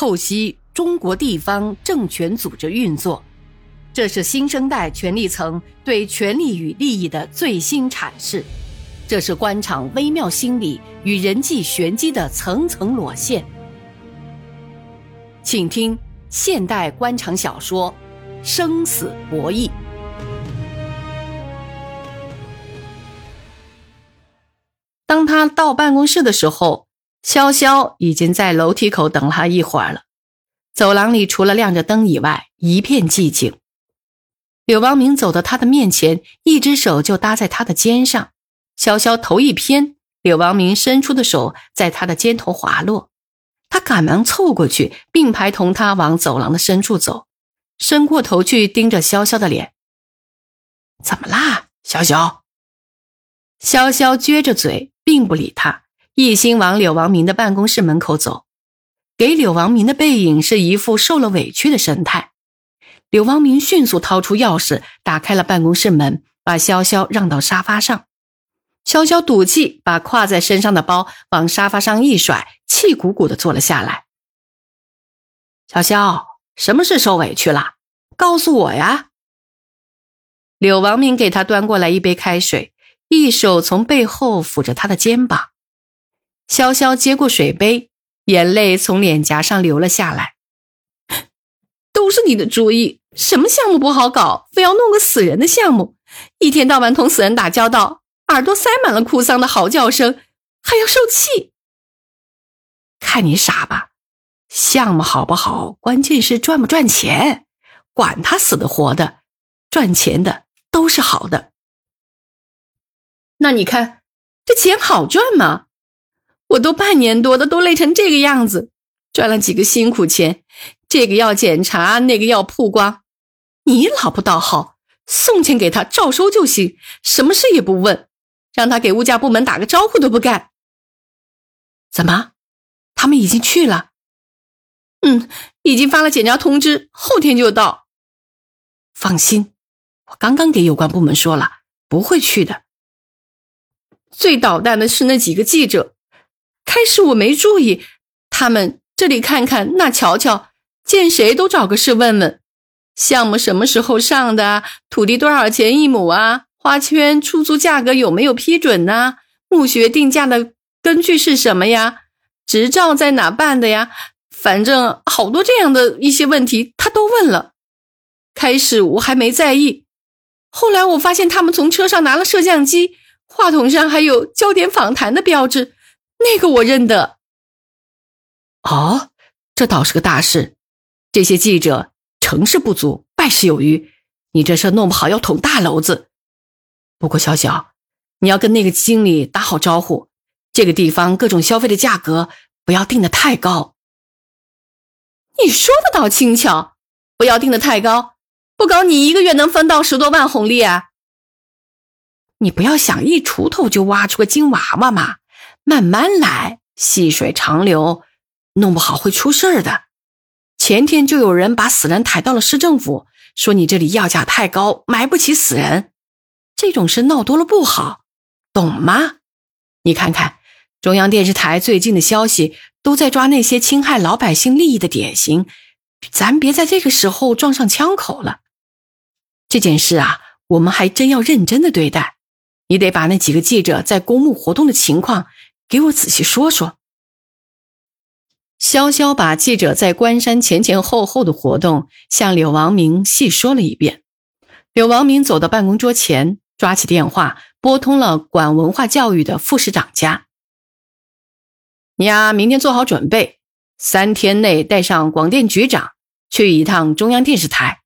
透析中国地方政权组织运作，这是新生代权力层对权力与利益的最新阐释，这是官场微妙心理与人际玄机的层层裸现。请听现代官场小说《生死博弈》。当他到办公室的时候。潇潇已经在楼梯口等了他一会儿了，走廊里除了亮着灯以外，一片寂静。柳王明走到他的面前，一只手就搭在他的肩上。潇潇头一偏，柳王明伸出的手在他的肩头滑落，他赶忙凑过去，并排同他往走廊的深处走，伸过头去盯着潇潇的脸。怎么啦，潇潇？潇潇撅着嘴，并不理他。一心往柳王明的办公室门口走，给柳王明的背影是一副受了委屈的神态。柳王明迅速掏出钥匙，打开了办公室门，把潇潇让到沙发上。潇潇赌气，把挎在身上的包往沙发上一甩，气鼓鼓的坐了下来。潇潇，什么事受委屈了？告诉我呀！柳王明给他端过来一杯开水，一手从背后抚着他的肩膀。潇潇接过水杯，眼泪从脸颊上流了下来。都是你的主意，什么项目不好搞，非要弄个死人的项目，一天到晚同死人打交道，耳朵塞满了哭丧的嚎叫声，还要受气。看你傻吧，项目好不好，关键是赚不赚钱，管他死的活的，赚钱的都是好的。那你看，这钱好赚吗？我都半年多的，都累成这个样子，赚了几个辛苦钱，这个要检查，那个要曝光。你老婆倒好，送钱给他照收就行，什么事也不问，让他给物价部门打个招呼都不干。怎么，他们已经去了？嗯，已经发了检查通知，后天就到。放心，我刚刚给有关部门说了，不会去的。最捣蛋的是那几个记者。开始我没注意，他们这里看看那瞧瞧，见谁都找个事问问，项目什么时候上的，土地多少钱一亩啊，花圈出租价格有没有批准呢？墓穴定价的根据是什么呀？执照在哪办的呀？反正好多这样的一些问题，他都问了。开始我还没在意，后来我发现他们从车上拿了摄像机，话筒上还有焦点访谈的标志。那个我认得。哦，这倒是个大事。这些记者成事不足，败事有余。你这事弄不好要捅大娄子。不过小小，你要跟那个经理打好招呼，这个地方各种消费的价格不要定的太高。你说的倒轻巧，不要定的太高，不高你一个月能分到十多万红利啊。你不要想一锄头就挖出个金娃娃嘛。慢慢来，细水长流，弄不好会出事儿的。前天就有人把死人抬到了市政府，说你这里要价太高，买不起死人。这种事闹多了不好，懂吗？你看看中央电视台最近的消息，都在抓那些侵害老百姓利益的典型，咱别在这个时候撞上枪口了。这件事啊，我们还真要认真的对待。你得把那几个记者在公墓活动的情况。给我仔细说说。潇潇把记者在关山前前后后的活动向柳王明细说了一遍。柳王明走到办公桌前，抓起电话拨通了管文化教育的副市长家。你呀，明天做好准备，三天内带上广电局长去一趟中央电视台，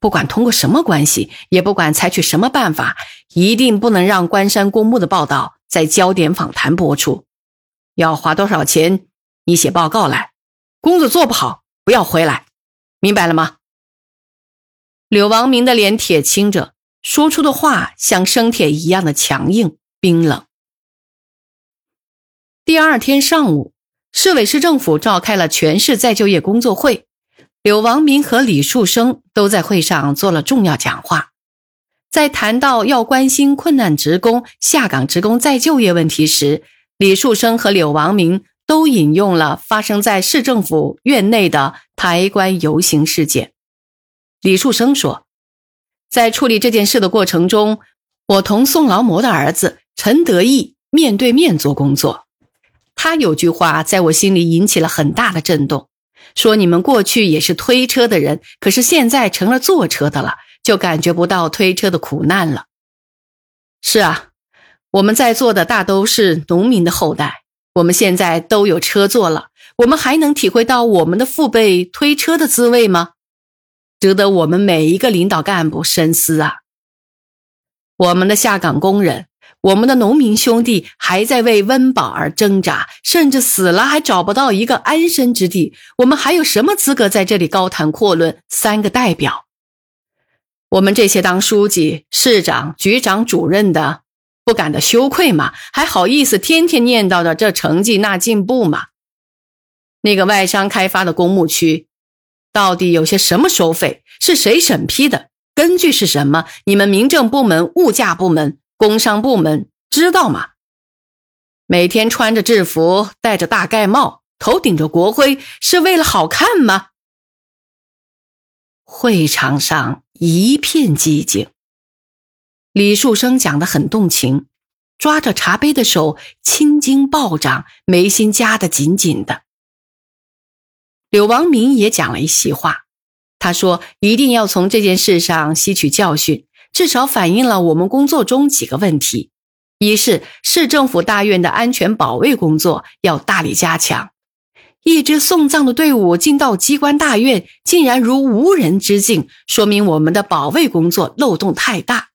不管通过什么关系，也不管采取什么办法，一定不能让关山公墓的报道在焦点访谈播出。要花多少钱？你写报告来。工作做不好，不要回来，明白了吗？柳王明的脸铁青着，说出的话像生铁一样的强硬冰冷。第二天上午，市委市政府召开了全市再就业工作会，柳王明和李树生都在会上做了重要讲话。在谈到要关心困难职工、下岗职工再就业问题时，李树生和柳王明都引用了发生在市政府院内的抬棺游行事件。李树生说，在处理这件事的过程中，我同宋劳模的儿子陈德义面对面做工作。他有句话在我心里引起了很大的震动，说你们过去也是推车的人，可是现在成了坐车的了，就感觉不到推车的苦难了。是啊，我们在座的大都是农民的后代，我们现在都有车坐了，我们还能体会到我们的父辈推车的滋味吗？值得我们每一个领导干部深思啊！我们的下岗工人，我们的农民兄弟还在为温饱而挣扎，甚至死了还找不到一个安身之地，我们还有什么资格在这里高谈阔论三个代表？我们这些当书记、市长、局长、主任的，不感到羞愧吗？还好意思天天念叨着这成绩那进步吗？那个外商开发的公墓区，到底有些什么收费？是谁审批的？根据是什么？你们民政部门、物价部门、工商部门知道吗？每天穿着制服，戴着大盖帽，头顶着国徽，是为了好看吗？会场上。一片寂静。李树生讲的很动情，抓着茶杯的手青筋暴涨，眉心夹得紧紧的。柳王明也讲了一席话，他说：“一定要从这件事上吸取教训，至少反映了我们工作中几个问题：一是市政府大院的安全保卫工作要大力加强。”一支送葬的队伍进到机关大院，竟然如无人之境，说明我们的保卫工作漏洞太大。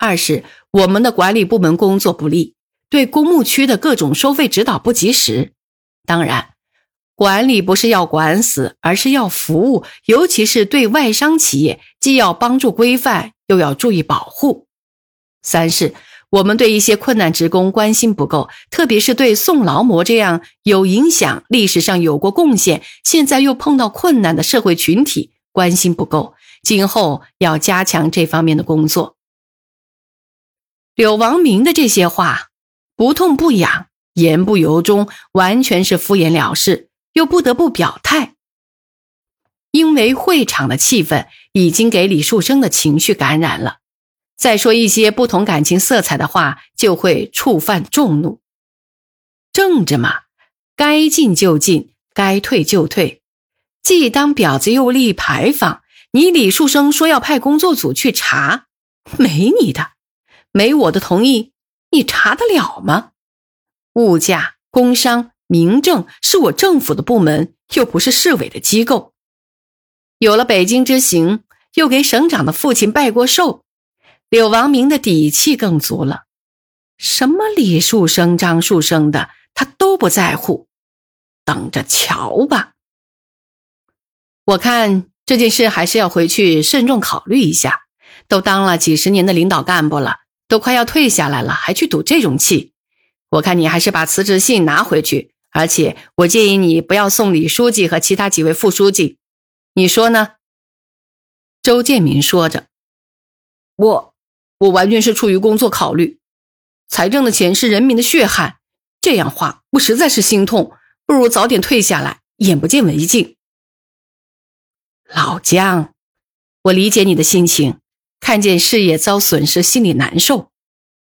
二是我们的管理部门工作不力，对公墓区的各种收费指导不及时。当然，管理不是要管死，而是要服务，尤其是对外商企业，既要帮助规范，又要注意保护。三是。我们对一些困难职工关心不够，特别是对宋劳模这样有影响、历史上有过贡献、现在又碰到困难的社会群体关心不够。今后要加强这方面的工作。柳王明的这些话不痛不痒、言不由衷，完全是敷衍了事，又不得不表态，因为会场的气氛已经给李树生的情绪感染了。再说一些不同感情色彩的话，就会触犯众怒。政治嘛，该进就进，该退就退，既当婊子又立牌坊。你李树生说要派工作组去查，没你的，没我的同意，你查得了吗？物价、工商、民政是我政府的部门，又不是市委的机构。有了北京之行，又给省长的父亲拜过寿。柳王明的底气更足了，什么李树生、张树生的，他都不在乎，等着瞧吧。我看这件事还是要回去慎重考虑一下。都当了几十年的领导干部了，都快要退下来了，还去赌这种气？我看你还是把辞职信拿回去，而且我建议你不要送李书记和其他几位副书记，你说呢？周建民说着，我。我完全是出于工作考虑，财政的钱是人民的血汗，这样花我实在是心痛，不如早点退下来，眼不见为净。老姜，我理解你的心情，看见事业遭损失，心里难受。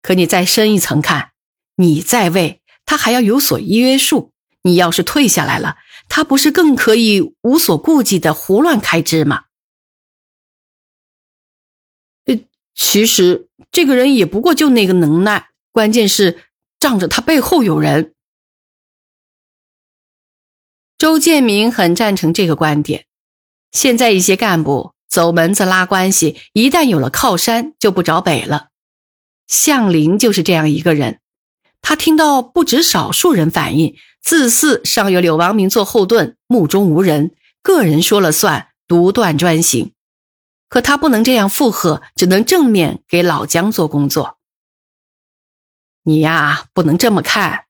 可你再深一层看，你在位，他还要有所约束。你要是退下来了，他不是更可以无所顾忌的胡乱开支吗？呃其实这个人也不过就那个能耐，关键是仗着他背后有人。周建明很赞成这个观点。现在一些干部走门子拉关系，一旦有了靠山，就不找北了。向林就是这样一个人。他听到不止少数人反映，自恃上有柳王明做后盾，目中无人，个人说了算，独断专行。可他不能这样附和，只能正面给老姜做工作。你呀，不能这么看。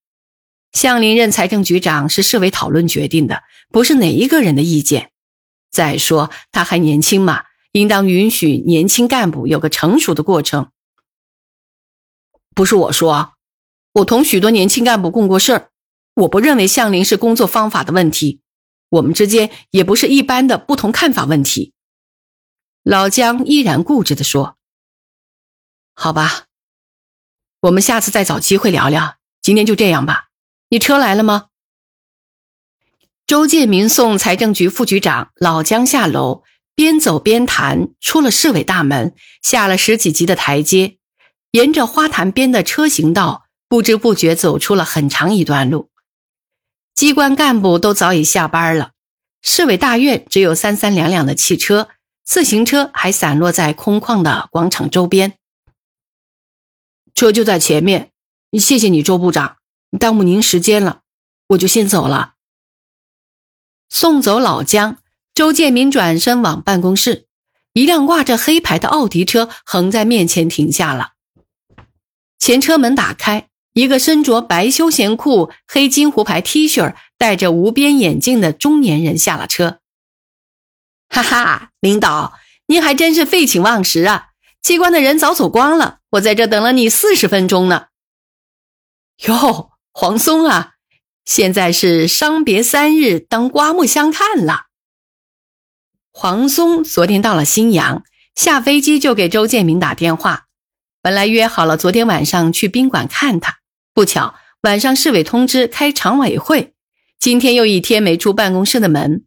向林任财政局长是市委讨论决定的，不是哪一个人的意见。再说他还年轻嘛，应当允许年轻干部有个成熟的过程。不是我说，我同许多年轻干部共过事儿，我不认为相邻是工作方法的问题，我们之间也不是一般的不同看法问题。老姜依然固执地说：“好吧，我们下次再找机会聊聊。今天就这样吧。你车来了吗？”周建民送财政局副局长老姜下楼，边走边谈，出了市委大门，下了十几级的台阶，沿着花坛边的车行道，不知不觉走出了很长一段路。机关干部都早已下班了，市委大院只有三三两两的汽车，自行车还散落在空旷的广场周边。车就在前面，谢谢你，周部长，耽误您时间了，我就先走了。送走老姜，周建民转身往办公室。一辆挂着黑牌的奥迪车横在面前停下了。前车门打开，一个身着白休闲裤、黑金狐牌 T 恤、戴着无边眼镜的中年人下了车。哈哈，领导，您还真是废寝忘食啊！机关的人早走光了，我在这等了你四十分钟呢。哟，黄松啊！现在是伤别三日，当刮目相看了。黄松昨天到了新阳，下飞机就给周建明打电话，本来约好了昨天晚上去宾馆看他，不巧晚上市委通知开常委会，今天又一天没出办公室的门。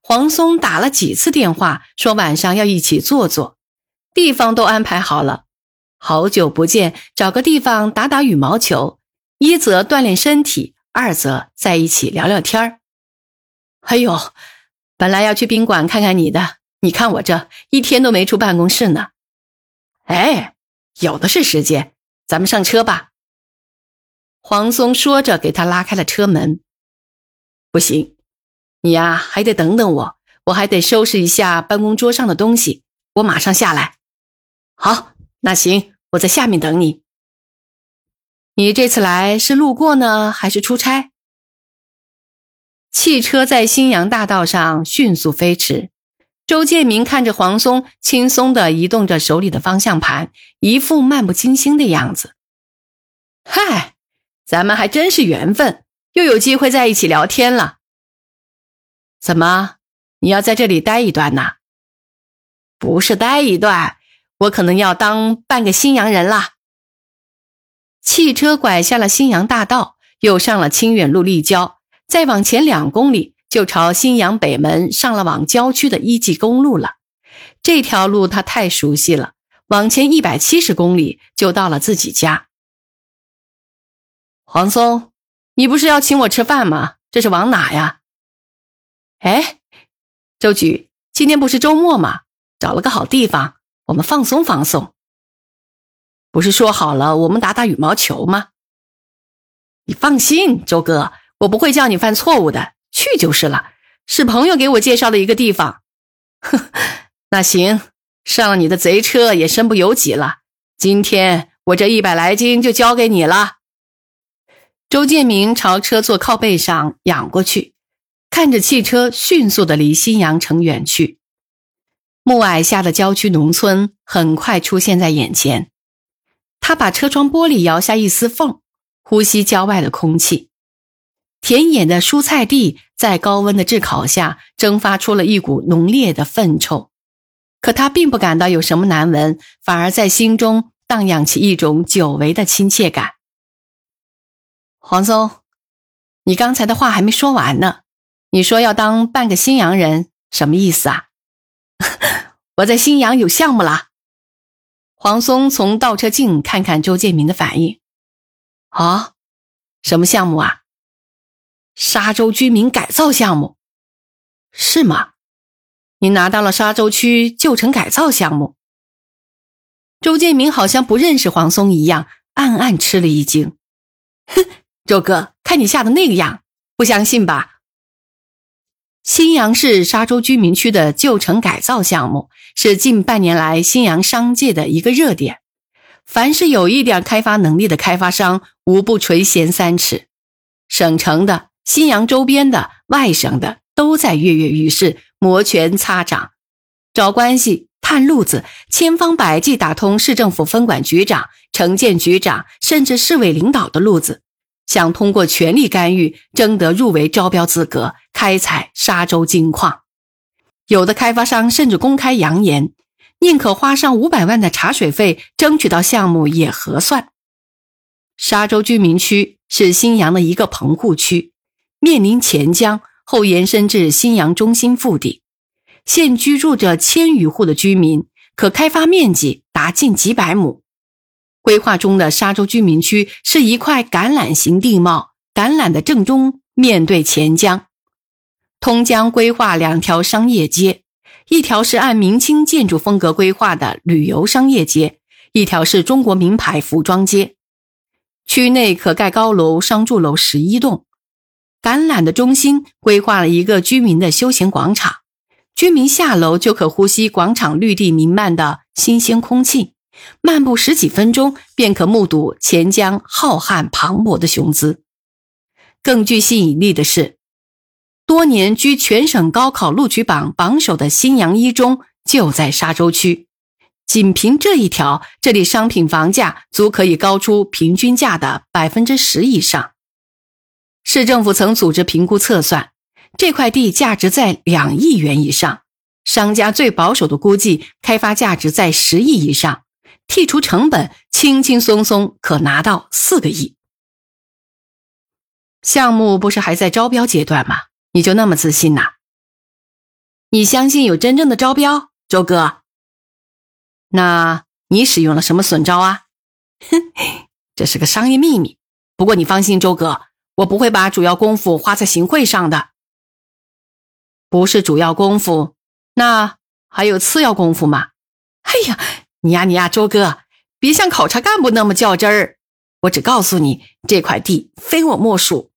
黄松打了几次电话，说晚上要一起坐坐，地方都安排好了。好久不见，找个地方打打羽毛球，一则锻炼身体。二则在一起聊聊天儿。哎呦，本来要去宾馆看看你的，你看我这一天都没出办公室呢。哎，有的是时间，咱们上车吧。黄松说着，给他拉开了车门。不行，你呀还得等等我，我还得收拾一下办公桌上的东西，我马上下来。好，那行，我在下面等你。你这次来是路过呢，还是出差？汽车在新阳大道上迅速飞驰，周建明看着黄松轻松地移动着手里的方向盘，一副漫不经心的样子。嗨，咱们还真是缘分，又有机会在一起聊天了。怎么，你要在这里待一段呢？不是待一段，我可能要当半个新阳人了。汽车拐下了新阳大道，又上了清远路立交，再往前两公里就朝新阳北门上了往郊区的一级公路了。这条路他太熟悉了，往前一百七十公里就到了自己家。黄松，你不是要请我吃饭吗？这是往哪呀？哎，周局，今天不是周末吗？找了个好地方，我们放松放松。不是说好了我们打打羽毛球吗？你放心，周哥，我不会叫你犯错误的，去就是了。是朋友给我介绍的一个地方。哼，那行，上了你的贼车也身不由己了。今天我这一百来斤就交给你了。周建明朝车座靠背上仰过去，看着汽车迅速的离新阳城远去。暮霭下的郊区农村很快出现在眼前。他把车窗玻璃摇下一丝缝，呼吸郊外的空气。田野的蔬菜地在高温的炙烤下蒸发出了一股浓烈的粪臭，可他并不感到有什么难闻，反而在心中荡漾起一种久违的亲切感。黄松，你刚才的话还没说完呢，你说要当半个新阳人，什么意思啊？我在新阳有项目啦。黄松从倒车镜看看周建明的反应，啊，什么项目啊？沙洲居民改造项目，是吗？你拿到了沙洲区旧城改造项目？周建明好像不认识黄松一样，暗暗吃了一惊。哼，周哥，看你吓得那个样，不相信吧？新阳市沙洲居民区的旧城改造项目是近半年来新阳商界的一个热点，凡是有一点开发能力的开发商，无不垂涎三尺。省城的、新阳周边的、外省的，都在跃跃欲试，摩拳擦掌，找关系、探路子，千方百计打通市政府分管局长、城建局长，甚至市委领导的路子。想通过权力干预争得入围招标资格，开采沙洲金矿。有的开发商甚至公开扬言，宁可花上五百万的茶水费，争取到项目也合算。沙洲居民区是新阳的一个棚户区，面临钱江，后延伸至新阳中心腹地，现居住着千余户的居民，可开发面积达近几百亩。规划中的沙洲居民区是一块橄榄形地貌，橄榄的正中面对钱江，通江规划两条商业街，一条是按明清建筑风格规划的旅游商业街，一条是中国名牌服装街。区内可盖高楼商住楼十一栋。橄榄的中心规划了一个居民的休闲广场，居民下楼就可呼吸广场绿地弥漫的新鲜空气。漫步十几分钟，便可目睹钱江浩瀚磅礴的雄姿。更具吸引力的是，多年居全省高考录取榜榜首的新阳一中就在沙洲区。仅凭这一条，这里商品房价足可以高出平均价的百分之十以上。市政府曾组织评估测算，这块地价值在两亿元以上。商家最保守的估计，开发价值在十亿以上。剔除成本，轻轻松松可拿到四个亿。项目不是还在招标阶段吗？你就那么自信呐？你相信有真正的招标，周哥？那你使用了什么损招啊？哼，这是个商业秘密。不过你放心，周哥，我不会把主要功夫花在行贿上的。不是主要功夫，那还有次要功夫吗？哎呀！你呀，你呀，周哥，别像考察干部那么较真儿。我只告诉你，这块地非我莫属。